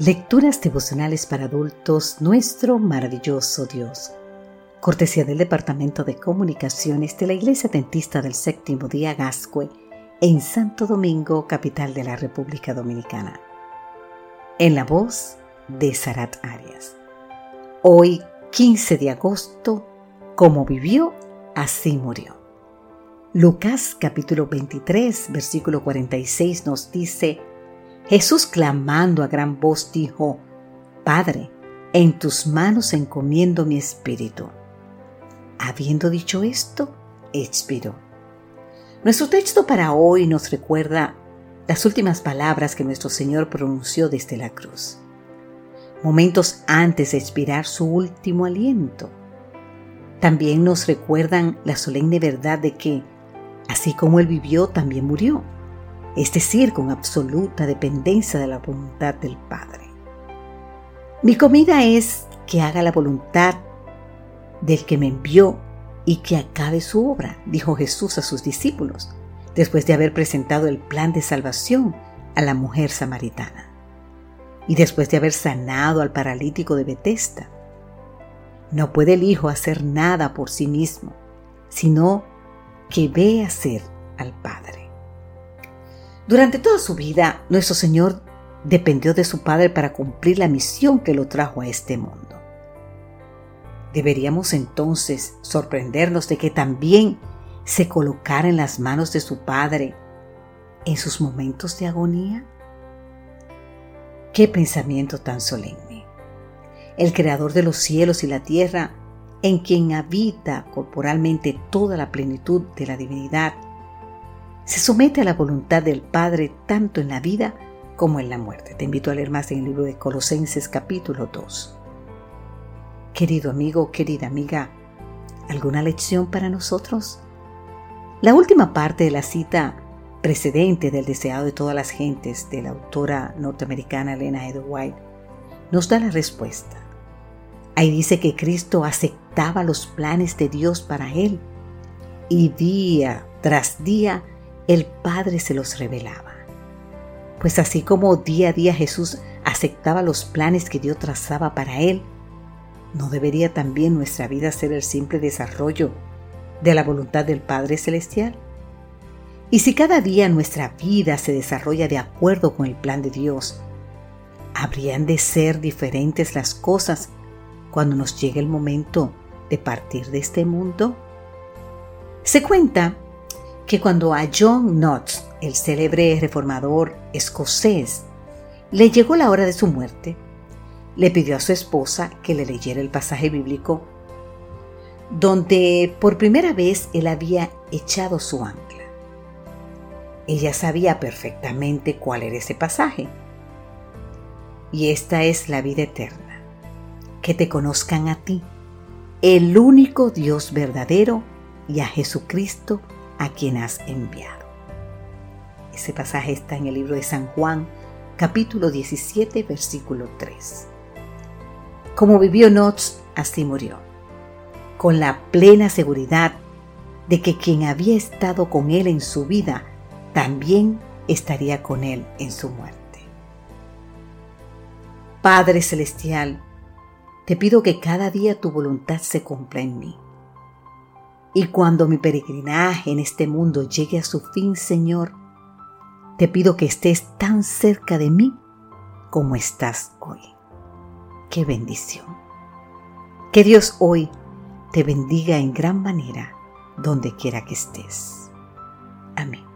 Lecturas devocionales para adultos, nuestro maravilloso Dios. Cortesía del Departamento de Comunicaciones de la Iglesia Dentista del Séptimo Día Gascue en Santo Domingo, capital de la República Dominicana. En la voz de Sarat Arias. Hoy, 15 de agosto, como vivió, así murió. Lucas capítulo 23, versículo 46 nos dice, Jesús clamando a gran voz dijo, Padre, en tus manos encomiendo mi espíritu. Habiendo dicho esto, expiró. Nuestro texto para hoy nos recuerda las últimas palabras que nuestro Señor pronunció desde la cruz, momentos antes de expirar su último aliento. También nos recuerdan la solemne verdad de que, así como Él vivió, también murió es decir, con absoluta dependencia de la voluntad del Padre. Mi comida es que haga la voluntad del que me envió y que acabe su obra, dijo Jesús a sus discípulos, después de haber presentado el plan de salvación a la mujer samaritana y después de haber sanado al paralítico de Betesda. No puede el Hijo hacer nada por sí mismo, sino que ve hacer al Padre. Durante toda su vida, nuestro Señor dependió de su Padre para cumplir la misión que lo trajo a este mundo. Deberíamos entonces sorprendernos de que también se colocara en las manos de su Padre en sus momentos de agonía. Qué pensamiento tan solemne. El Creador de los cielos y la tierra, en quien habita corporalmente toda la plenitud de la divinidad, se somete a la voluntad del Padre tanto en la vida como en la muerte. Te invito a leer más en el libro de Colosenses capítulo 2. Querido amigo, querida amiga, ¿alguna lección para nosotros? La última parte de la cita precedente del deseado de todas las gentes de la autora norteamericana Elena Edward White nos da la respuesta. Ahí dice que Cristo aceptaba los planes de Dios para él y día tras día el Padre se los revelaba. Pues así como día a día Jesús aceptaba los planes que Dios trazaba para él, ¿no debería también nuestra vida ser el simple desarrollo de la voluntad del Padre Celestial? Y si cada día nuestra vida se desarrolla de acuerdo con el plan de Dios, ¿habrían de ser diferentes las cosas cuando nos llegue el momento de partir de este mundo? Se cuenta que cuando a John Knox, el célebre reformador escocés, le llegó la hora de su muerte, le pidió a su esposa que le leyera el pasaje bíblico donde por primera vez él había echado su ancla. Ella sabía perfectamente cuál era ese pasaje. Y esta es la vida eterna, que te conozcan a ti, el único Dios verdadero, y a Jesucristo, a quien has enviado. Ese pasaje está en el libro de San Juan, capítulo 17, versículo 3. Como vivió Knox, así murió, con la plena seguridad de que quien había estado con él en su vida también estaría con él en su muerte. Padre Celestial, te pido que cada día tu voluntad se cumpla en mí y cuando mi peregrinaje en este mundo llegue a su fin, Señor, te pido que estés tan cerca de mí como estás hoy. Qué bendición. Que Dios hoy te bendiga en gran manera donde quiera que estés. Amén.